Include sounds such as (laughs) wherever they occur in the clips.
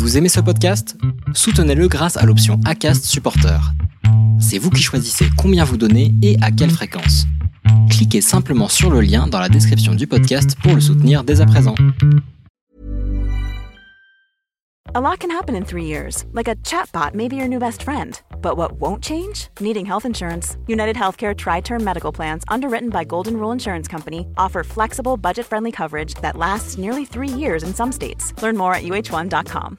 Vous aimez ce podcast? Soutenez-le grâce à l'option ACAST Supporter. C'est vous qui choisissez combien vous donnez et à quelle fréquence. Cliquez simplement sur le lien dans la description du podcast pour le soutenir dès à présent. A lot can happen in three years, like a chatbot may be your new best friend. But what won't change? Needing health insurance. United Healthcare Tri Term Medical Plans, underwritten by Golden Rule Insurance Company, offer flexible, budget friendly coverage that lasts nearly three years in some states. Learn more at uh1.com.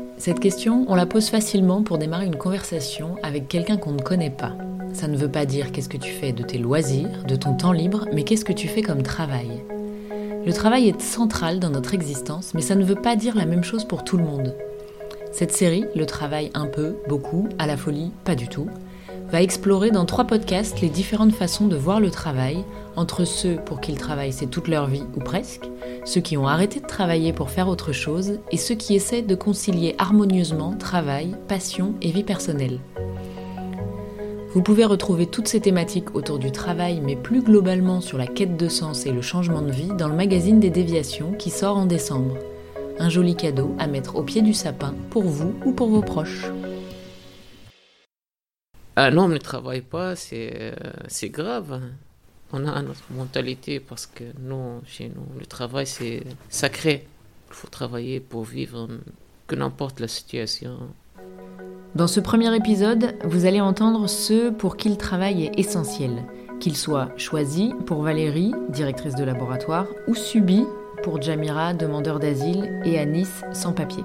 Cette question, on la pose facilement pour démarrer une conversation avec quelqu'un qu'on ne connaît pas. Ça ne veut pas dire qu'est-ce que tu fais de tes loisirs, de ton temps libre, mais qu'est-ce que tu fais comme travail. Le travail est central dans notre existence, mais ça ne veut pas dire la même chose pour tout le monde. Cette série, le travail un peu, beaucoup, à la folie, pas du tout, va explorer dans trois podcasts les différentes façons de voir le travail entre ceux pour qui le travail c'est toute leur vie ou presque, ceux qui ont arrêté de travailler pour faire autre chose et ceux qui essaient de concilier harmonieusement travail, passion et vie personnelle. Vous pouvez retrouver toutes ces thématiques autour du travail, mais plus globalement sur la quête de sens et le changement de vie dans le magazine des déviations qui sort en décembre. Un joli cadeau à mettre au pied du sapin pour vous ou pour vos proches. Un homme ne travaille pas, c'est c'est grave. On a notre mentalité parce que nous, chez nous, le travail c'est sacré. Il faut travailler pour vivre, que n'importe la situation. Dans ce premier épisode, vous allez entendre ceux pour qui le travail est essentiel, qu'il soit choisi pour Valérie, directrice de laboratoire, ou subi pour Jamira, demandeur d'asile, et Anis, sans papier.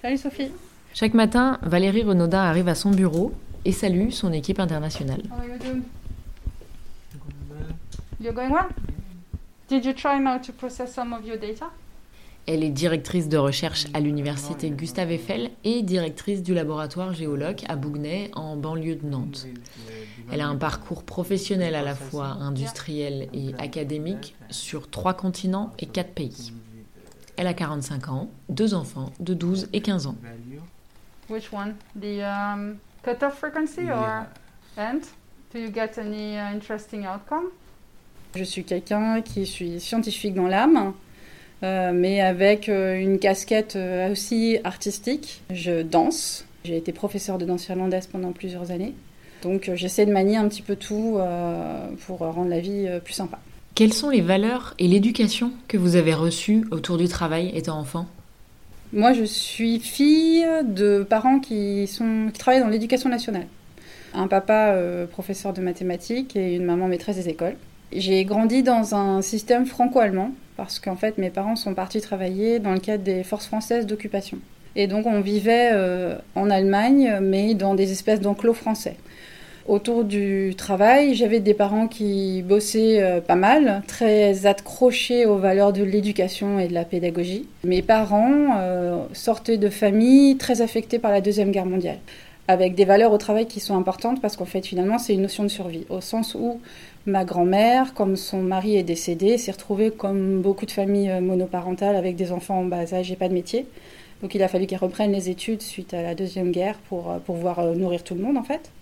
Salut Sophie. Chaque matin, Valérie Renaudin arrive à son bureau et salue son équipe internationale. How are you doing? You're going well? Did you try now to process some of your data? Elle est directrice de recherche à l'université Gustave Eiffel et directrice du laboratoire géologue à Bougnay en banlieue de Nantes. Elle a un parcours professionnel à la fois industriel et académique sur trois continents et quatre pays. Elle a 45 ans, deux enfants de 12 et 15 ans. Which one? The um, cutoff frequency or and? Do you get any uh, interesting outcome? Je suis quelqu'un qui suis scientifique dans l'âme, euh, mais avec euh, une casquette euh, aussi artistique. Je danse. J'ai été professeur de danse irlandaise pendant plusieurs années. Donc euh, j'essaie de manier un petit peu tout euh, pour rendre la vie euh, plus sympa. Quelles sont les valeurs et l'éducation que vous avez reçues autour du travail étant enfant? Moi, je suis fille de parents qui, travaillent dans l'éducation nationale. Un papa euh, professeur de mathématiques et une maman maîtresse des écoles. J'ai grandi dans un système franco-allemand parce qu'en fait mes parents sont partis travailler dans le cadre des forces françaises d'occupation. Et donc on vivait euh, en Allemagne mais dans des espèces d'enclos français. Autour du travail, j'avais des parents qui bossaient euh, pas mal, très accrochés aux valeurs de l'éducation et de la pédagogie. Mes parents euh, sortaient de familles très affectées par la Deuxième Guerre mondiale, avec des valeurs au travail qui sont importantes parce qu'en fait finalement c'est une notion de survie, au sens où ma grand-mère, comme son mari est décédé, s'est retrouvée comme beaucoup de familles euh, monoparentales avec des enfants en bas âge et pas de métier. Donc il a fallu qu'elle reprenne les études suite à la Deuxième Guerre pour, pouvoir nourrir tout le monde en fait.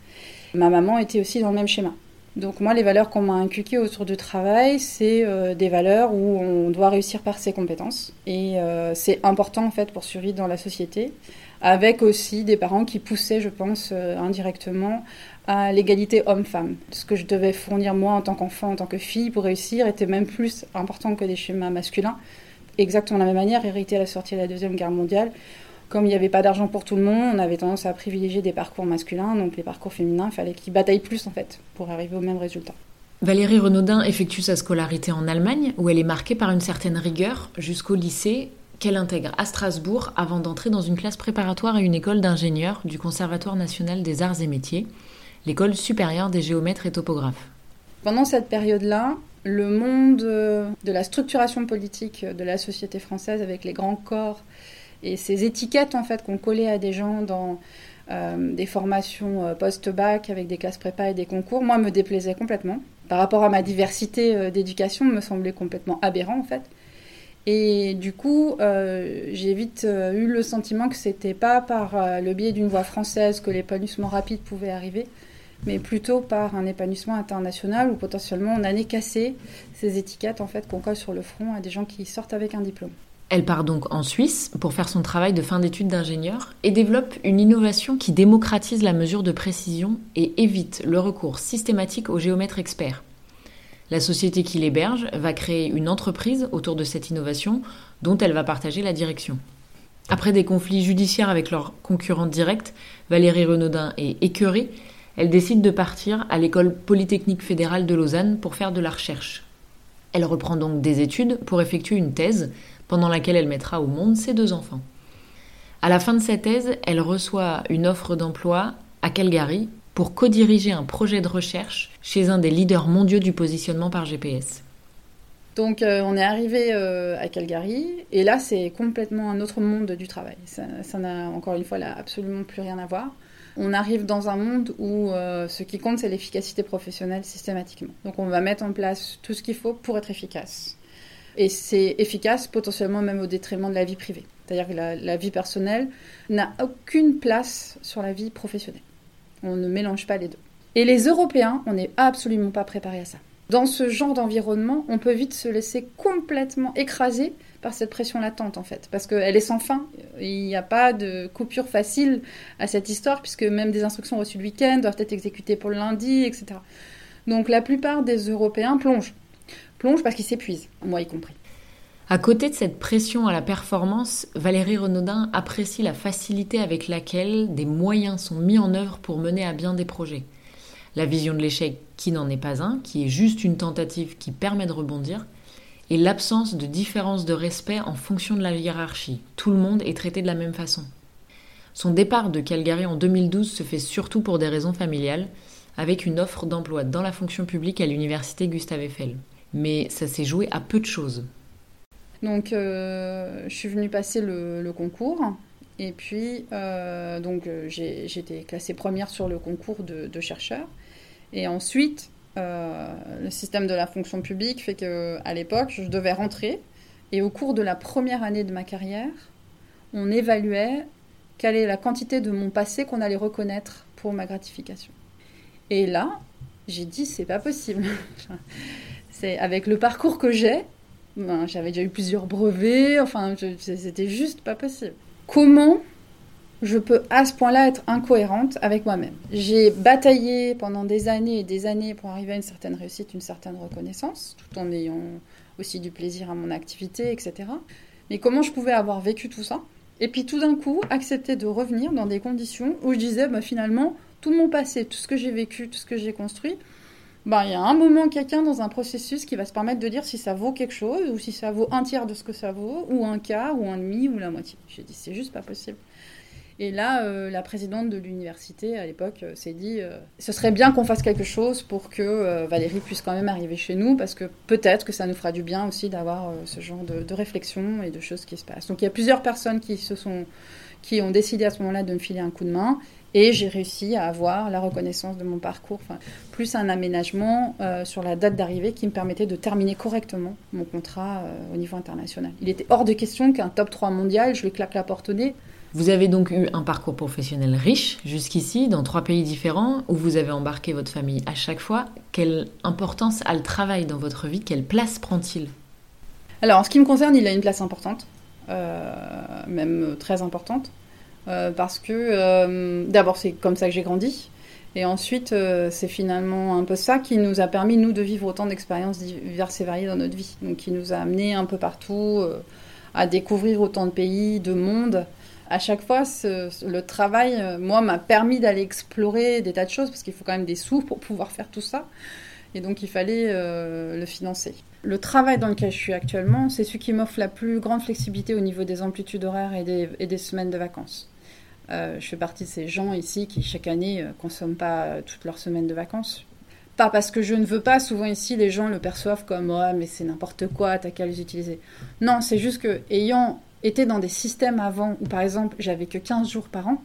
Ma maman était aussi dans le même schéma. Donc moi, les valeurs qu'on m'a inculquées autour du travail, c'est euh, des valeurs où on doit réussir par ses compétences. Et euh, c'est important en fait pour survivre dans la société, avec aussi des parents qui poussaient, je pense, euh, indirectement à l'égalité homme-femme. Ce que je devais fournir moi en tant qu'enfant, en tant que fille, pour réussir, était même plus important que des schémas masculins. Exactement de la même manière, hérité à la sortie de la Deuxième Guerre mondiale, comme il n'y avait pas d'argent pour tout le monde, on avait tendance à privilégier des parcours masculins, donc les parcours féminins, il fallait qu'ils bataillent plus en fait pour arriver au même résultat. Valérie Renaudin effectue sa scolarité en Allemagne, où elle est marquée par une certaine rigueur jusqu'au lycée qu'elle intègre à Strasbourg avant d'entrer dans une classe préparatoire à une école d'ingénieurs du Conservatoire national des arts et métiers, l'école supérieure des géomètres et topographes. Pendant cette période-là, le monde euh, de la structuration politique de la société française avec les grands corps Et ces étiquettes en fait qu'on collait à des gens dans euh, des formations euh, post-bac avec des classes prépa et des concours, moi me déplaisaient complètement. Par rapport à ma diversité euh, d'éducation, me semblait complètement aberrant en fait. Et du coup, j'ai vite eu le sentiment que c'était pas par le biais d'une voie française que l'épanouissement rapide pouvait arriver, mais plutôt par un épanouissement international où potentiellement on allait casser ces étiquettes en fait qu'on colle sur le front à des gens qui sortent avec un diplôme. Elle part donc en Suisse pour faire son travail de fin d'études d'ingénieur et développe une innovation qui démocratise la mesure de précision et évite le recours systématique aux géomètres experts. La société qui l'héberge va créer une entreprise autour de cette innovation dont elle va partager la direction. Après des conflits judiciaires avec leurs concurrents directs, Valérie Renaudin et écœurée, elle décide de partir à l'école polytechnique fédérale de Lausanne pour faire de la recherche. Elle reprend donc des études pour effectuer une thèse pendant laquelle elle mettra au monde ses deux enfants. À la fin de sa thèse, elle reçoit une offre d'emploi à Calgary pour co-diriger un projet de recherche chez un des leaders mondiaux du positionnement par GPS. Donc euh, on est arrivé euh, à Calgary et là c'est complètement un autre monde du travail. Ça n'a encore une fois là absolument plus rien à voir. On arrive dans un monde où euh, ce qui compte c'est l'efficacité professionnelle systématiquement. Donc on va mettre en place tout ce qu'il faut pour être efficace. Et c'est efficace potentiellement même au détriment de la vie privée. C'est-à-dire que la, vie personnelle n'a aucune place sur la vie professionnelle. On ne mélange pas les deux. Et les Européens, on n'est absolument pas préparés à ça. Dans ce genre d'environnement, on peut vite se laisser complètement écraser par cette pression latente en fait, parce qu'elle est sans fin. Il n'y a pas de coupure facile à cette histoire, puisque même des instructions reçues le week-end doivent être exécutées pour le lundi, etc. Donc la plupart des Européens plongent plonge parce qu'il s'épuise, moi y compris. À côté de cette pression à la performance, Valérie Renaudin apprécie la facilité avec laquelle des moyens sont mis en œuvre pour mener à bien des projets. La vision de l'échec qui n'en est pas un, qui est juste une tentative qui permet de rebondir, et l'absence de différence de respect en fonction de la hiérarchie. Tout le monde est traité de la même façon. Son départ de Calgary en 2012 se fait surtout pour des raisons familiales, avec une offre d'emploi dans la fonction publique à l'université Gustave Eiffel mais ça s'est joué à peu de choses. Donc, euh, je suis venue passer le, concours. Et puis, euh, donc, euh, j'ai été classée première sur le concours de, de chercheur. Et ensuite, le système de la fonction publique fait qu'à l'époque, je devais rentrer. Et au cours de la première année de ma carrière, on évaluait quelle est la quantité de mon passé qu'on allait reconnaître pour ma gratification. Et là, j'ai dit, c'est pas possible. (laughs) avec le parcours que j'ai, ben, j'avais déjà eu plusieurs brevets, enfin, c'était juste pas possible. Comment je peux à ce point-là être incohérente avec moi-même? J'ai bataillé pendant des années et des années pour arriver à une certaine réussite, une certaine reconnaissance, tout en ayant aussi du plaisir à mon activité, etc. Mais comment je pouvais avoir vécu tout ça? Et puis tout d'un coup accepter de revenir dans des conditions où je disais bah, finalement tout mon passé, tout ce que j'ai vécu, tout ce que j'ai construit, ben, il y a un moment quelqu'un dans un processus qui va se permettre de dire si ça vaut quelque chose, ou si ça vaut un tiers de ce que ça vaut, ou un quart, ou un demi, ou la moitié. J'ai dit, c'est juste pas possible. Et là, euh, la présidente de l'université à l'époque euh, s'est dit euh, ce serait bien qu'on fasse quelque chose pour que Valérie puisse quand même arriver chez nous, parce que peut-être que ça nous fera du bien aussi d'avoir ce genre de, réflexion et de choses qui se passent. Donc il y a plusieurs personnes qui se sont qui ont décidé à ce moment-là de me filer un coup de main. Et j'ai réussi à avoir la reconnaissance de mon parcours, plus un aménagement sur la date d'arrivée qui me permettait de terminer correctement mon contrat au niveau international. Il était hors de question qu'un top 3 mondial, je lui claque la porte au nez. Vous avez donc eu un parcours professionnel riche jusqu'ici, dans trois pays différents, où vous avez embarqué votre famille à chaque fois. Quelle importance a le travail dans votre vie? Quelle place prend-il? Alors, en ce qui me concerne, il a une place importante, euh, même très importante. Euh, parce que euh, d'abord c'est comme ça que j'ai grandi. Et ensuite, c'est finalement un peu ça qui nous a permis, nous, de vivre autant d'expériences diverses et variées dans notre vie. Donc, qui nous a amenés un peu partout à découvrir autant de pays, de mondes. À chaque fois, le travail, moi, m'a permis d'aller explorer des tas de choses, parce qu'il faut quand même des sous pour pouvoir faire tout ça. Et donc, il fallait le financer. Le travail dans lequel je suis actuellement, c'est celui qui m'offre la plus grande flexibilité au niveau des amplitudes horaires et des semaines de vacances. Euh, je fais partie de ces gens ici qui, chaque année, euh, consomment pas euh, toutes leurs semaines de vacances. Pas parce que je ne veux pas, souvent ici, les gens le perçoivent comme Ouais, mais c'est n'importe quoi, t'as qu'à les utiliser. Non, c'est juste que, ayant été dans des systèmes avant où, par exemple, j'avais que 15 jours par an,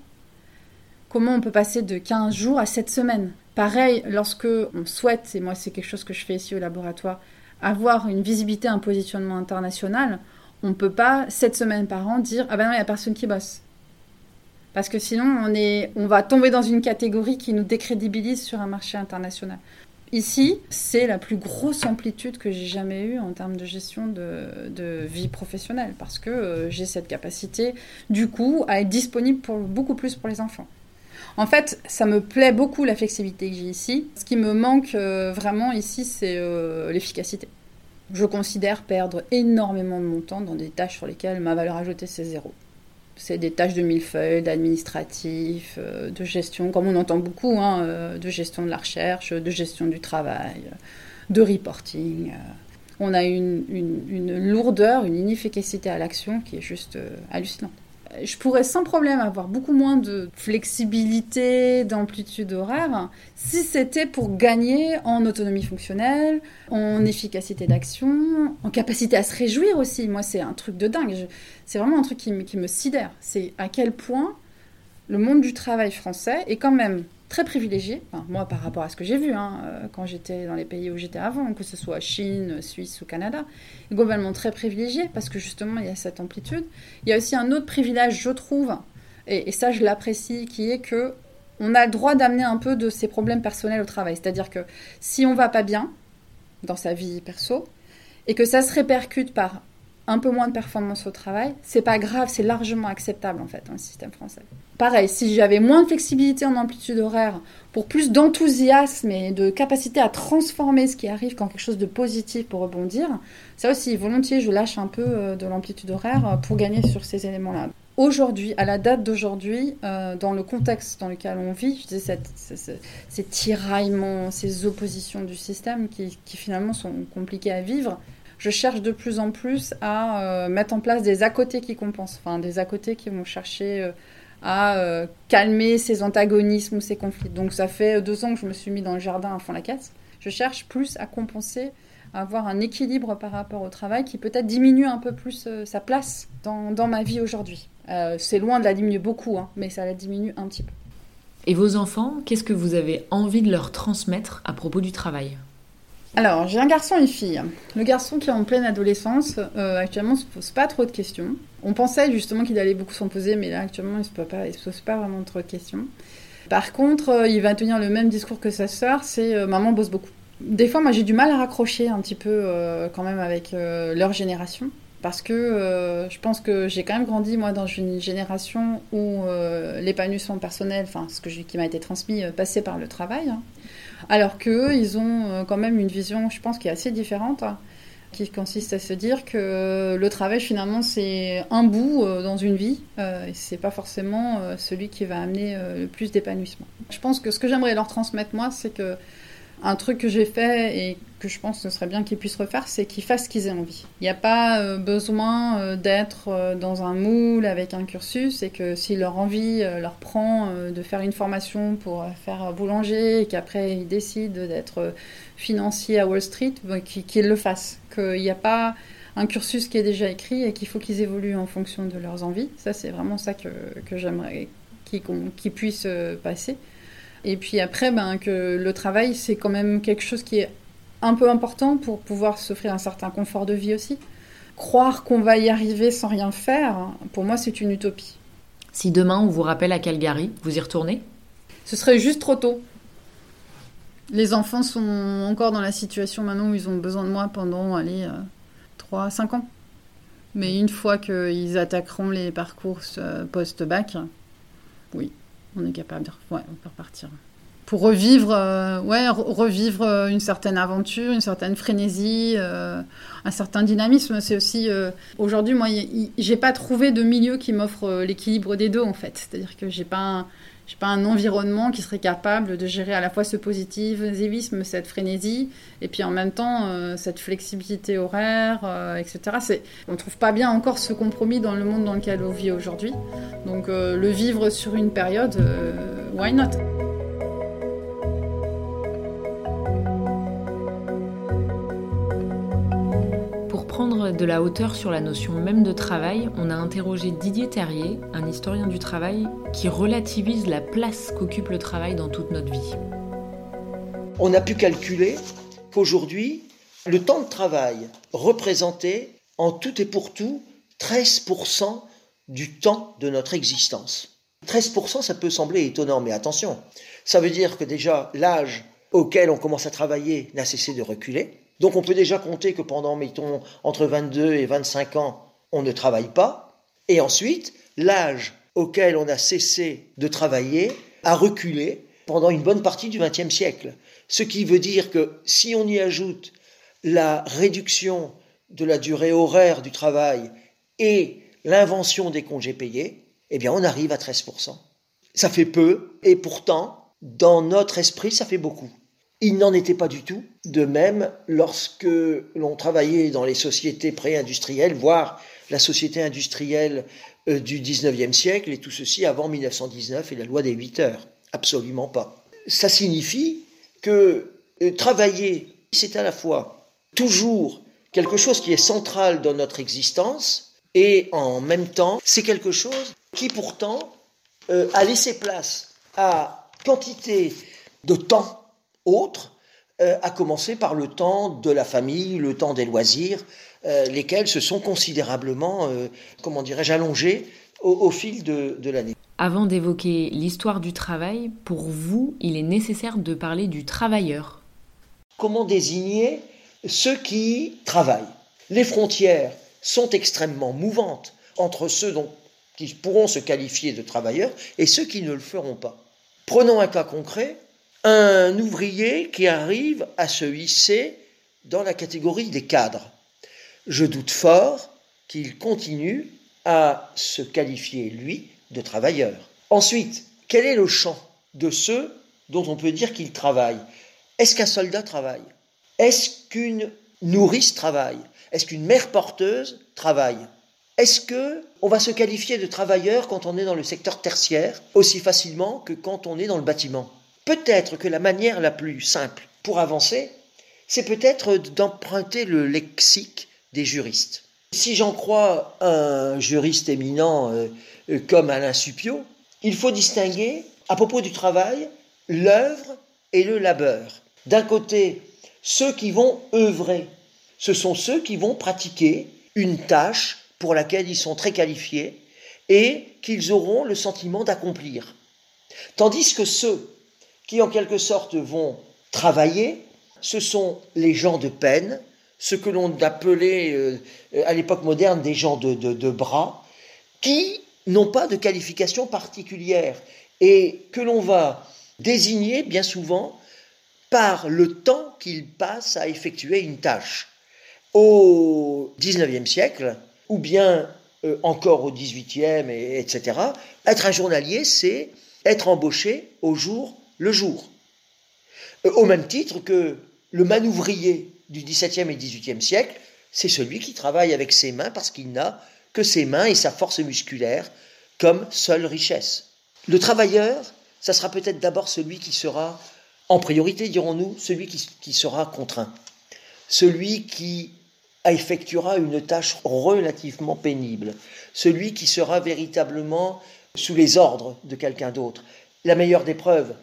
comment on peut passer de 15 jours à 7 semaines? Pareil, lorsque on souhaite, et moi c'est quelque chose que je fais ici au laboratoire, avoir une visibilité, un positionnement international, on ne peut pas 7 semaines par an dire Ah ben non, il n'y a personne qui bosse. Parce que sinon, on, est, on va tomber dans une catégorie qui nous décrédibilise sur un marché international. Ici, c'est la plus grosse amplitude que j'ai jamais eue en termes de gestion de, vie professionnelle, parce que euh, j'ai cette capacité, du coup, à être disponible beaucoup plus pour les enfants. En fait, ça me plaît beaucoup la flexibilité que j'ai ici. Ce qui me manque euh, vraiment ici, c'est euh, l'efficacité. Je considère perdre énormément de mon temps dans des tâches sur lesquelles ma valeur ajoutée, c'est zéro. C'est des tâches de millefeuille, d'administratif, euh, de gestion, comme on entend beaucoup, hein, euh, de gestion de la recherche, de gestion du travail, de reporting. Euh. On a une, une lourdeur, une inefficacité à l'action qui est juste hallucinante je pourrais sans problème avoir beaucoup moins de flexibilité, d'amplitude horaire, si c'était pour gagner en autonomie fonctionnelle, en efficacité d'action, en capacité à se réjouir aussi. Moi, c'est un truc de dingue. C'est vraiment un truc qui, me sidère. C'est à quel point le monde du travail français est quand même très privilégié, moi par rapport à ce que j'ai vu hein, euh, quand j'étais dans les pays où j'étais avant, que ce soit Chine, Suisse ou Canada, globalement très privilégié parce que justement il y a cette amplitude. Il y a aussi un autre privilège, je trouve, et, et ça je l'apprécie, qui est que on a le droit d'amener un peu de ses problèmes personnels au travail. C'est-à-dire que si on va pas bien dans sa vie perso et que ça se répercute par un peu moins de performance au travail, c'est pas grave, c'est largement acceptable en fait dans le système français. Pareil, si j'avais moins de flexibilité en amplitude horaire, pour plus d'enthousiasme et de capacité à transformer ce qui arrive en quelque chose de positif pour rebondir, ça aussi, volontiers, je lâche un peu euh, de l'amplitude horaire euh, pour gagner sur ces éléments-là. Aujourd'hui, à la date d'aujourd'hui, euh, dans le contexte dans lequel on vit, je ces tiraillements, ces oppositions du système qui, finalement sont compliqués à vivre, je cherche de plus en plus à euh, mettre en place des à-côtés qui compensent, enfin des à-côtés qui vont chercher euh, à euh, calmer ces antagonismes ou ces conflits. Donc ça fait deux ans que je me suis mis dans le jardin à fond la caisse. Je cherche plus à compenser, à avoir un équilibre par rapport au travail qui peut-être diminue un peu plus sa place dans, dans, ma vie aujourd'hui. c'est loin de la diminuer beaucoup, hein, mais ça la diminue un petit peu. Et vos enfants, qu'est-ce que vous avez envie de leur transmettre à propos du travail? Alors, j'ai un garçon et une fille. Le garçon qui est en pleine adolescence, euh, actuellement, ne se pose pas trop de questions. On pensait justement qu'il allait beaucoup s'en poser, mais là, actuellement, il ne se, se pose pas vraiment trop de questions. Par contre, euh, il va tenir le même discours que sa sœur, c'est euh, maman bosse beaucoup. Des fois, moi, j'ai du mal à raccrocher un petit peu quand même avec leur génération. Parce que je pense que j'ai quand même grandi, moi, dans une génération où l'épanouissement personnel, enfin, ce que qui m'a été transmis, passait par le travail. Hein. Alors qu'eux, ils ont euh, quand même une vision, je pense, qui est assez différente, hein, qui consiste à se dire que le travail, finalement, c'est un bout euh, dans une vie, euh, et c'est pas forcément celui qui va amener le plus d'épanouissement. Je pense que ce que j'aimerais leur transmettre, moi, c'est que un truc que j'ai fait et que je pense que ce serait bien qu'ils puissent refaire, c'est qu'ils fassent ce qu'ils aient envie. Il n'y a pas euh, besoin euh, d'être euh, dans un moule avec un cursus et que si leur envie leur prend de faire une formation pour faire boulanger et qu'après ils décident d'être financiers à Wall Street, ben, qu'ils le fassent. Qu'il n'y a pas un cursus qui est déjà écrit et qu'il faut qu'ils évoluent en fonction de leurs envies. Ça, c'est vraiment ça que, que j'aimerais qu'ils puissent passer. Et puis après, ben, que le travail, c'est quand même quelque chose qui est un peu important pour pouvoir s'offrir un certain confort de vie aussi. Croire qu'on va y arriver sans rien faire, pour moi, c'est une utopie. Si demain on vous rappelle à Calgary, vous y retournez? Ce serait juste trop tôt. Les enfants sont encore dans la situation maintenant où ils ont besoin de moi pendant, allez, 3, 5 ans. Mais une fois qu'ils attaqueront les parcours euh, post-bac, oui, on est capable de ouais, on peut repartir. Pour revivre, euh, ouais, revivre euh, une certaine aventure, une certaine frénésie, euh, un certain dynamisme. C'est aussi aujourd'hui, moi, j'ai pas trouvé de milieu qui m'offre l'équilibre des deux en fait. C'est-à-dire que j'ai pas j'ai pas un environnement qui serait capable de gérer à la fois ce positivisme, cette frénésie, et puis en même temps cette flexibilité horaire, etc. On trouve pas bien encore ce compromis dans le monde dans lequel on vit aujourd'hui. Donc le vivre sur une période, why not? De la hauteur sur la notion même de travail, on a interrogé Didier Terrier, un historien du travail, qui relativise la place qu'occupe le travail dans toute notre vie. On a pu calculer qu'aujourd'hui, le temps de travail représentait en tout et pour tout 13% du temps de notre existence. 13%, ça peut sembler étonnant, mais attention, ça veut dire que déjà l'âge auquel on commence à travailler n'a cessé de reculer. Donc on peut déjà compter que pendant, mettons, entre 22 et 25 ans, on ne travaille pas. Et ensuite, l'âge auquel on a cessé de travailler a reculé pendant une bonne partie du XXe siècle. Ce qui veut dire que si on y ajoute la réduction de la durée horaire du travail et l'invention des congés payés, eh bien on arrive à 13%. Ça fait peu, et pourtant, dans notre esprit, ça fait beaucoup. Il n'en était pas du tout de même lorsque l'on travaillait dans les sociétés pré-industrielles, voire la société industrielle euh, du 19e siècle, et tout ceci avant 1919 et la loi des 8 heures. Absolument pas. Ça signifie que euh, travailler, c'est à la fois toujours quelque chose qui est central dans notre existence, et en même temps, c'est quelque chose qui pourtant euh, a laissé place à quantité de temps autre, euh, à commencer par le temps de la famille, le temps des loisirs, euh, lesquels se sont considérablement, comment dirais-je, allongés au, fil de, de l'année. Avant d'évoquer l'histoire du travail, pour vous, il est nécessaire de parler du travailleur. Comment désigner ceux qui travaillent? Les frontières sont extrêmement mouvantes entre ceux dont, qui pourront se qualifier de travailleurs et ceux qui ne le feront pas. Prenons un cas concret, un ouvrier qui arrive à se hisser dans la catégorie des cadres. Je doute fort qu'il continue à se qualifier, lui, de travailleur. Ensuite, quel est le champ de ceux dont on peut dire qu'ils travaillent Est-ce qu'un soldat travaille? Est-ce qu'une nourrice travaille? Est-ce qu'une mère porteuse travaille? Est-ce que on va se qualifier de travailleur quand on est dans le secteur tertiaire aussi facilement que quand on est dans le bâtiment? Peut-être que la manière la plus simple pour avancer, c'est peut-être d'emprunter le lexique des juristes. Si j'en crois un juriste éminent euh, comme Alain Suppiot, il faut distinguer, à propos du travail, l'œuvre et le labeur. D'un côté, ceux qui vont œuvrer, ce sont ceux qui vont pratiquer une tâche pour laquelle ils sont très qualifiés et qu'ils auront le sentiment d'accomplir. Tandis que ceux qui en quelque sorte vont travailler, ce sont les gens de peine, ce que l'on appelait euh, à l'époque moderne des gens de, de bras, qui n'ont pas de qualification particulière et que l'on va désigner bien souvent par le temps qu'ils passent à effectuer une tâche au XIXe siècle, ou bien euh, encore au XVIIIe, et, etc., être un journalier, c'est être embauché au jour le jour. Euh, au même titre que le manouvrier du XVIIe et XVIIIe siècle, c'est celui qui travaille avec ses mains parce qu'il n'a que ses mains et sa force musculaire comme seule richesse. Le travailleur, ça sera peut-être d'abord celui qui sera, en priorité dirons-nous, celui qui sera contraint, celui qui effectuera une tâche relativement pénible, celui qui sera véritablement sous les ordres de quelqu'un d'autre. La meilleure des preuves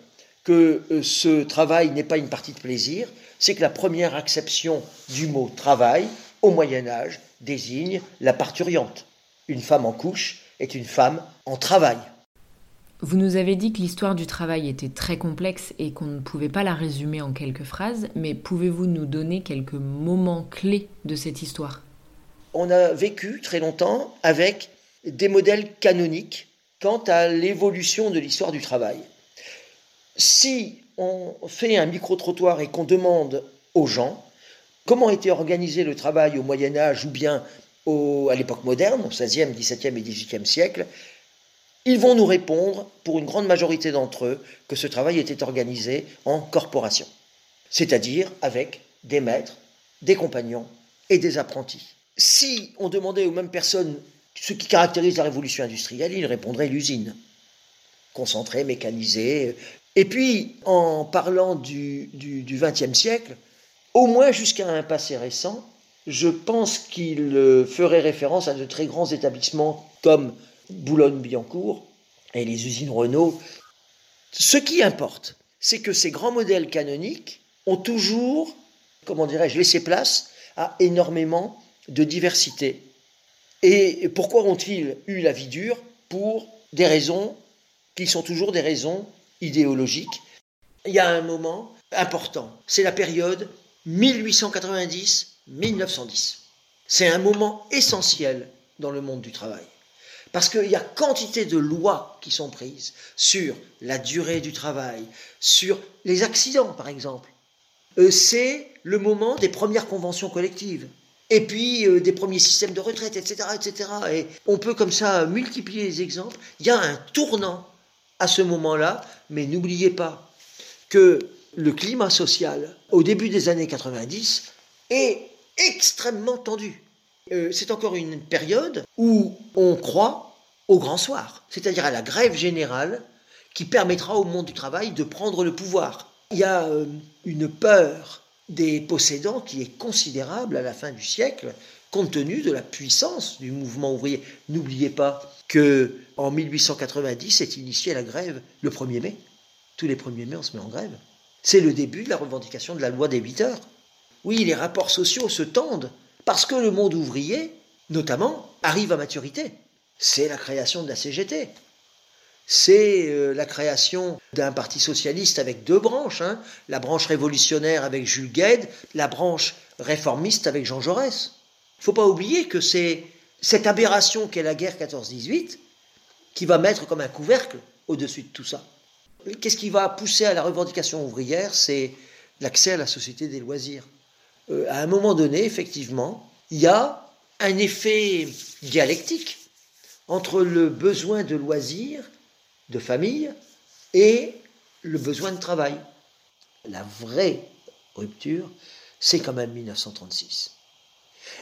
que euh, ce travail n'est pas une partie de plaisir, c'est que la première acception du mot travail au Moyen Âge désigne la parturiante. Une femme en couche est une femme en travail. Vous nous avez dit que l'histoire du travail était très complexe et qu'on ne pouvait pas la résumer en quelques phrases, mais pouvez-vous nous donner quelques moments clés de cette histoire? On a vécu très longtemps avec des modèles canoniques quant à l'évolution de l'histoire du travail. Si on fait un micro-trottoir et qu'on demande aux gens comment était organisé le travail au Moyen Âge ou bien à l'époque moderne, au XVIe, XVIIe et XVIIIe siècle, ils vont nous répondre, pour une grande majorité d'entre eux, que ce travail était organisé en corporation, c'est-à-dire avec des maîtres, des compagnons et des apprentis. Si on demandait aux mêmes personnes ce qui caractérise la révolution industrielle, ils répondraient l'usine, concentrée, mécanisée. Et puis, en parlant du XXe siècle, au moins jusqu'à un passé récent, je pense qu'il euh, ferait référence à de très grands établissements comme Boulogne-Billancourt et les usines Renault. Ce qui importe, c'est que ces grands modèles canoniques ont toujours, comment dirais-je, laissé place à énormément de diversité. Et pourquoi ont-ils eu la vie dure? Pour des raisons qui sont toujours des raisons idéologiques. Il y a un moment important, c'est la période 1890-1910. C'est un moment essentiel dans le monde du travail. Parce qu'il y a quantité de lois qui sont prises sur la durée du travail, sur les accidents par exemple. Euh, c'est le moment des premières conventions collectives. Et puis euh, des premiers systèmes de retraite, etc., etc. Et on peut comme ça multiplier les exemples. Il y a un tournant à ce moment-là, mais n'oubliez pas que le climat social au début des années 90 est extrêmement tendu. Euh, c'est encore une période où on croit au grand soir, c'est-à-dire à la grève générale qui permettra au monde du travail de prendre le pouvoir. Il y a euh, une peur des possédants qui est considérable à la fin du siècle, compte tenu de la puissance du mouvement ouvrier. N'oubliez pas que en 1890 est initiée la grève le 1er mai. Tous les 1er mai, on se met en grève. C'est le début de la revendication de la loi des 8 heures. Oui, les rapports sociaux se tendent parce que le monde ouvrier, notamment, arrive à maturité. C'est la création de la CGT. C'est euh, la création d'un parti socialiste avec deux branches, hein. la branche révolutionnaire avec Jules Gued, la branche réformiste avec Jean Jaurès. Il ne faut pas oublier que c'est cette aberration qu'est la guerre 14-18 qui va mettre comme un couvercle au-dessus de tout ça. Qu'est-ce qui va pousser à la revendication ouvrière? C'est l'accès à la société des loisirs. Euh, à un moment donné, effectivement, il y a un effet dialectique entre le besoin de loisirs, de famille, et le besoin de travail. La vraie rupture, c'est quand même 1936.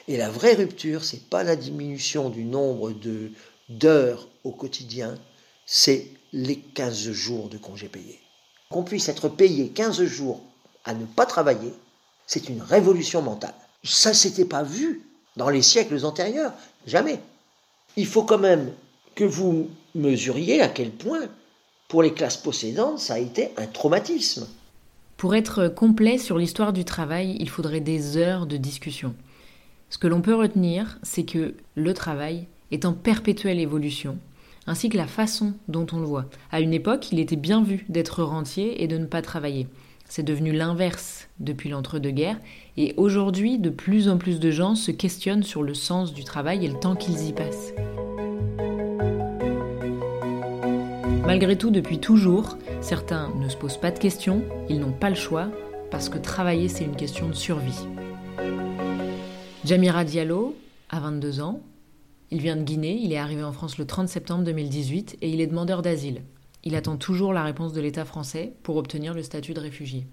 Et la vraie rupture, c'est pas la diminution du nombre de d'heures au quotidien, c'est les 15 jours de congés payés. Qu'on puisse être payé 15 jours à ne pas travailler, c'est une révolution mentale. Ça s'était pas vu dans les siècles antérieurs, jamais. Il faut quand même que vous mesuriez à quel point, pour les classes possédantes, ça a été un traumatisme. Pour être complet sur l'histoire du travail, il faudrait des heures de discussion. Ce que l'on peut retenir, c'est que le travail est en perpétuelle évolution ainsi que la façon dont on le voit. À une époque, il était bien vu d'être rentier et de ne pas travailler. C'est devenu l'inverse depuis l'entre-deux-guerres, et aujourd'hui, de plus en plus de gens se questionnent sur le sens du travail et le temps qu'ils y passent. Malgré tout, depuis toujours, certains ne se posent pas de questions, ils n'ont pas le choix, parce que travailler, c'est une question de survie. Jamira Diallo a 22 ans, il vient de Guinée, il est arrivé en France le 30 septembre 2018 et il est demandeur d'asile. Il attend toujours la réponse de l'État français pour obtenir le statut de réfugié.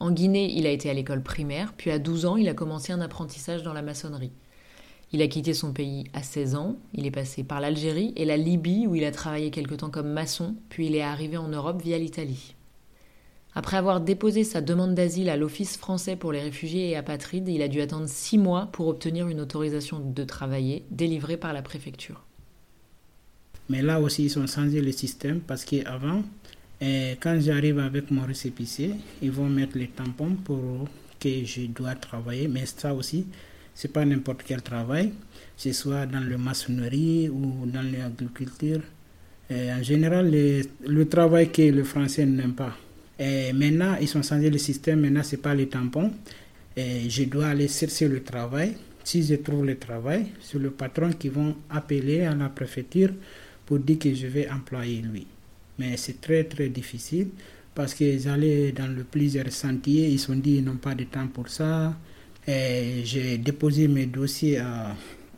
En Guinée, il a été à l'école primaire, puis à 12 ans, il a commencé un apprentissage dans la maçonnerie. Il a quitté son pays à 16 ans, il est passé par l'Algérie et la Libye où il a travaillé quelque temps comme maçon, puis il est arrivé en Europe via l'Italie. Après avoir déposé sa demande d'asile à l'Office français pour les réfugiés et apatrides, il a dû attendre six mois pour obtenir une autorisation de travailler délivrée par la préfecture. Mais là aussi, ils ont changé le système parce qu'avant, eh, quand j'arrive avec mon récépissé, ils vont mettre les tampons pour que je dois travailler. Mais ça aussi, c'est pas n'importe quel travail, que ce soit dans la maçonnerie ou dans l'agriculture. Eh, en général, le travail que le français n'aime pas. Et maintenant, ils ont changé le système. Maintenant, ce n'est pas les tampons. Et je dois aller chercher le travail. Si je trouve le travail, c'est le patron qui va appeler à la préfecture pour dire que je vais employer lui. Mais c'est très très difficile parce qu'ils allaient dans le plusieurs sentiers, ils ont dit qu'ils n'ont pas de temps pour ça. Et j'ai déposé mes dossiers à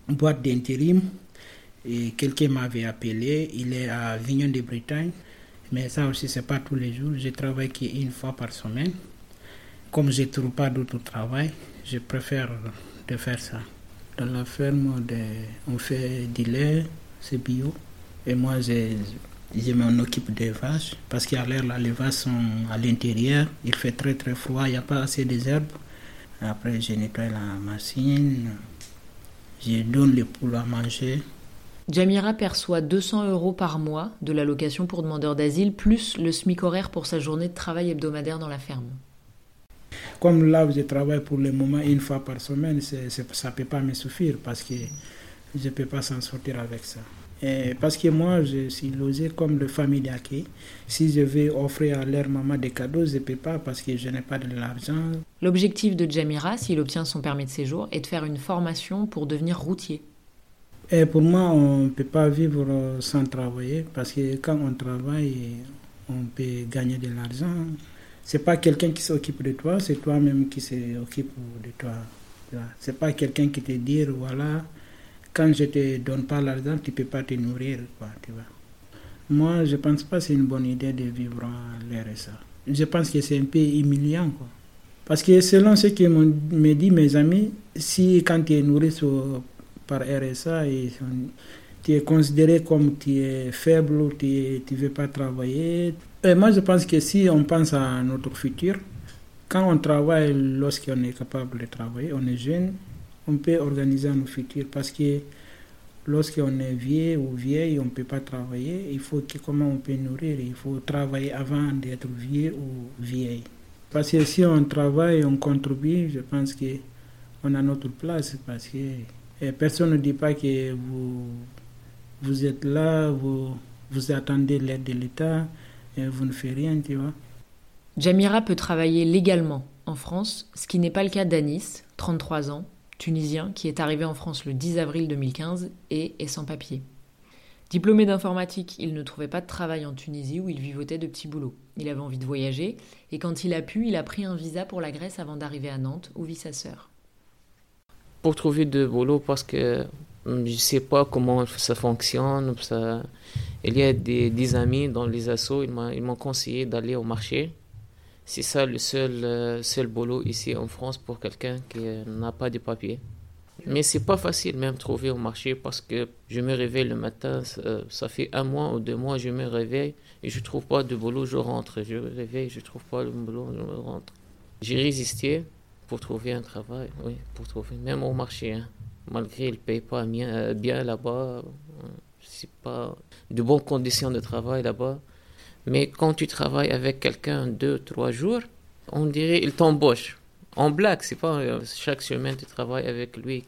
une boîte d'intérim et quelqu'un m'avait appelé, il est à Vignon de Bretagne. Mais ça aussi, c'est pas tous les jours. Je travaille qu'une fois par semaine. Comme je ne trouve pas d'autre travail, je préfère de faire ça. Dans la ferme, on fait du lait, c'est bio. Et moi, je, je m'en occupe des vaches. Parce qu'à l'air, là, les vaches sont à l'intérieur. Il fait très très froid, il n'y a pas assez d'herbes. Après, je nettoie la machine, je donne les poules à manger. Jamira perçoit 200 euros par mois de l'allocation pour demandeurs d'asile, plus le SMIC horaire pour sa journée de travail hebdomadaire dans la ferme. Comme là, je travaille pour le moment une fois par semaine, ça ne peut pas me suffire parce que je ne peux pas s'en sortir avec ça. Et parce que moi, je suis logé comme le famille d'accueil. Si je vais offrir à leur maman des cadeaux, je ne peux pas parce que je n'ai pas de l'argent. L'objectif de Jamira, s'il obtient son permis de séjour, est de faire une formation pour devenir routier. Et pour moi, on ne peut pas vivre sans travailler parce que quand on travaille, on peut gagner de l'argent. C'est pas quelqu'un qui s'occupe de toi, c'est toi-même qui s'occupe de toi. C'est pas quelqu'un qui te dit voilà, quand je te donne pas l'argent, tu peux pas te nourrir, quoi, tu vois. Moi, je pense pas que c'est une bonne idée de vivre en RSA. Je pense que c'est un peu humiliant, quoi. Parce que selon ce que me dit mes amis, si quand tu es nourri par RSA, et, tu es considéré comme tu es faible ou tu ne veux pas travailler. Et moi, je pense que si on pense à notre futur, quand on travaille lorsqu'on est capable de travailler, on est jeune, on peut organiser nos futurs parce que lorsqu'on est vieux ou vieille, on ne peut pas travailler. Il faut que comment on peut nourrir? Il faut travailler avant d'être vieux ou vieille. Parce que si on travaille, on contribue, je pense qu'on a notre place parce que personne ne dit pas que vous, vous êtes là, vous, vous attendez l'aide de l'État et vous ne faites rien, tu vois. Jamira peut travailler légalement en France, ce qui n'est pas le cas d'Anis, 33 ans, tunisien qui est arrivé en France le 10 avril 2015 et est sans papier. Diplômé d'informatique, il ne trouvait pas de travail en Tunisie où il vivotait de petits boulots. Il avait envie de voyager et quand il a pu, il a pris un visa pour la Grèce avant d'arriver à Nantes où vit sa sœur. Pour trouver de boulot parce que hum, je ne sais pas comment ça fonctionne. Il y a des, amis dans les assos, ils m'ont conseillé d'aller au marché c'est ça le seul, euh, seul boulot ici en France pour quelqu'un qui n'a pas de papier. Mais c'est pas facile même trouver au marché parce que je me réveille le matin, ça, fait un mois ou deux mois, je me réveille et je trouve pas de boulot, je rentre. Je me réveille, je trouve pas le boulot, je rentre. J'ai résisté pour trouver un travail, oui, pour trouver, même au marché. Hein. Malgré il ne paye pas bien, euh, là-bas, euh, c'est pas de bonnes conditions de travail là-bas. Mais quand tu travailles avec quelqu'un deux, trois jours, on dirait il t'embauche. En blague, c'est pas euh, chaque semaine tu travailles avec lui.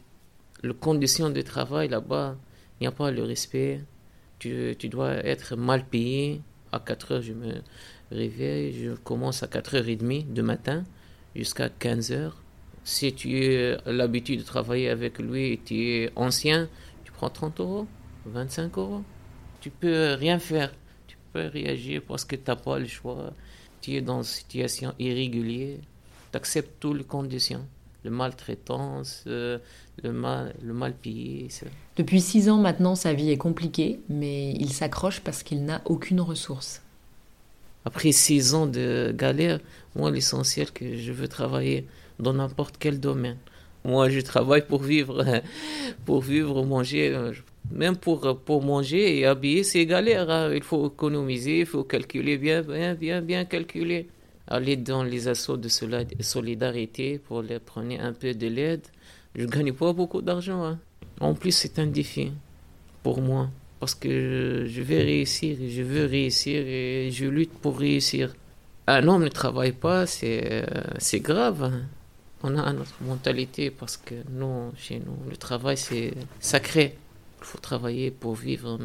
Les conditions de travail là-bas, il n'y a pas le respect. Tu, tu, dois être mal payé. À 4 heures, je me réveille. Je commence à 4h30 du matin jusqu'à 15 heures. Si tu as l'habitude de travailler avec lui et tu es ancien, tu prends 30 euros, 25 euros. Tu peux rien faire réagir parce que tu n'as pas le choix. Tu es dans une situation irrégulière. Tu acceptes toutes les conditions. Le maltraitance, euh, le mal, le mal. Depuis six ans maintenant, sa vie est compliquée, mais il s'accroche parce qu'il n'a aucune ressource. Après six ans de galère, moi, l'essentiel que je veux travailler dans n'importe quel domaine. Moi, je travaille pour vivre, (laughs) pour vivre, manger. Même pour, pour manger et habiller, c'est galère. Hein. Il faut économiser, il faut calculer bien, bien, bien, bien calculer. Aller dans les assauts de solidarité pour les prendre un peu de l'aide. Je ne gagne pas beaucoup d'argent. Hein. En plus, c'est un défi pour moi. Parce que je vais réussir, je veux réussir et je lutte pour réussir. Un homme ne travaille pas, c'est grave. Hein. On a notre mentalité parce que nous, chez nous, le travail, c'est sacré. Il faut travailler pour vivre,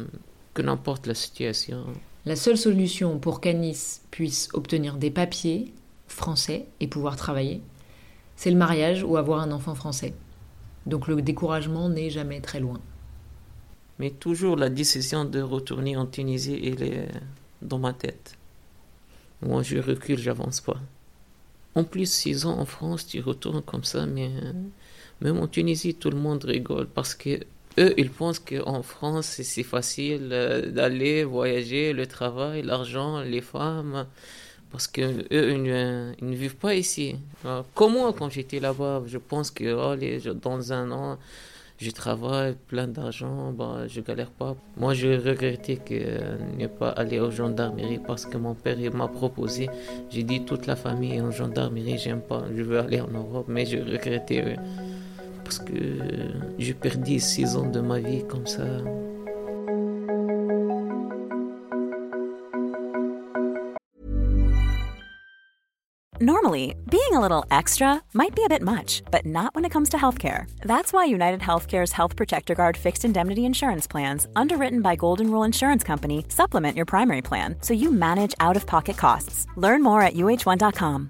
que n'importe la situation. La seule solution pour qu'Anis puisse obtenir des papiers français et pouvoir travailler, c'est le mariage ou avoir un enfant français. Donc le découragement n'est jamais très loin. Mais toujours la décision de retourner en Tunisie, elle est dans ma tête. Moi, je recule, j'avance pas. En plus, six ans en France, tu retournes comme ça, mais même en Tunisie, tout le monde rigole parce que eux, ils pensent qu'en France, c'est facile euh, d'aller voyager, le travail, l'argent, les femmes, parce que eux, ils, ne vivent pas ici. Comme moi, quand j'étais là-bas, je pense que oh, dans un an, Je travaille, plein d'argent, bah, je galère pas. Moi, je regrettais que euh, ne pas aller aux gendarmeries parce que mon père m'a proposé. J'ai dit toute la famille est en gendarmerie, j'aime pas, je veux aller en Europe, mais je regrettais euh, parce que j'ai perdu six ans de ma vie comme ça. Normally, being a little extra might be a bit much, but not when it comes to healthcare. That's why United Healthcare's Health Protector Guard fixed indemnity insurance plans, underwritten by Golden Rule Insurance Company, supplement your primary plan so you manage out of pocket costs. Learn more at uh1.com.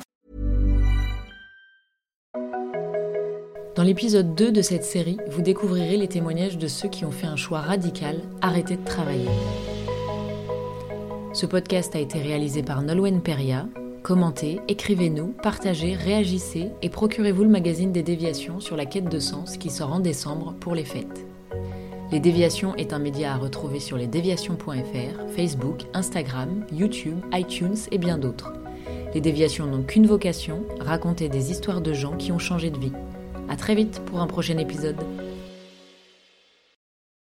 Dans l'épisode 2 de cette série, vous découvrirez les témoignages de ceux qui ont fait un choix radical, arrêter de travailler. Ce podcast a été réalisé par Nolwenn Peria Commentez, écrivez-nous, partagez, réagissez et procurez-vous le magazine des déviations sur la quête de sens qui sort en décembre pour les fêtes. Les Déviations est un média à retrouver sur lesdéviations.fr, Facebook, Instagram, YouTube, iTunes et bien d'autres. Les Déviations n'ont qu'une vocation, raconter des histoires de gens qui ont changé de vie. A très vite pour un prochain épisode.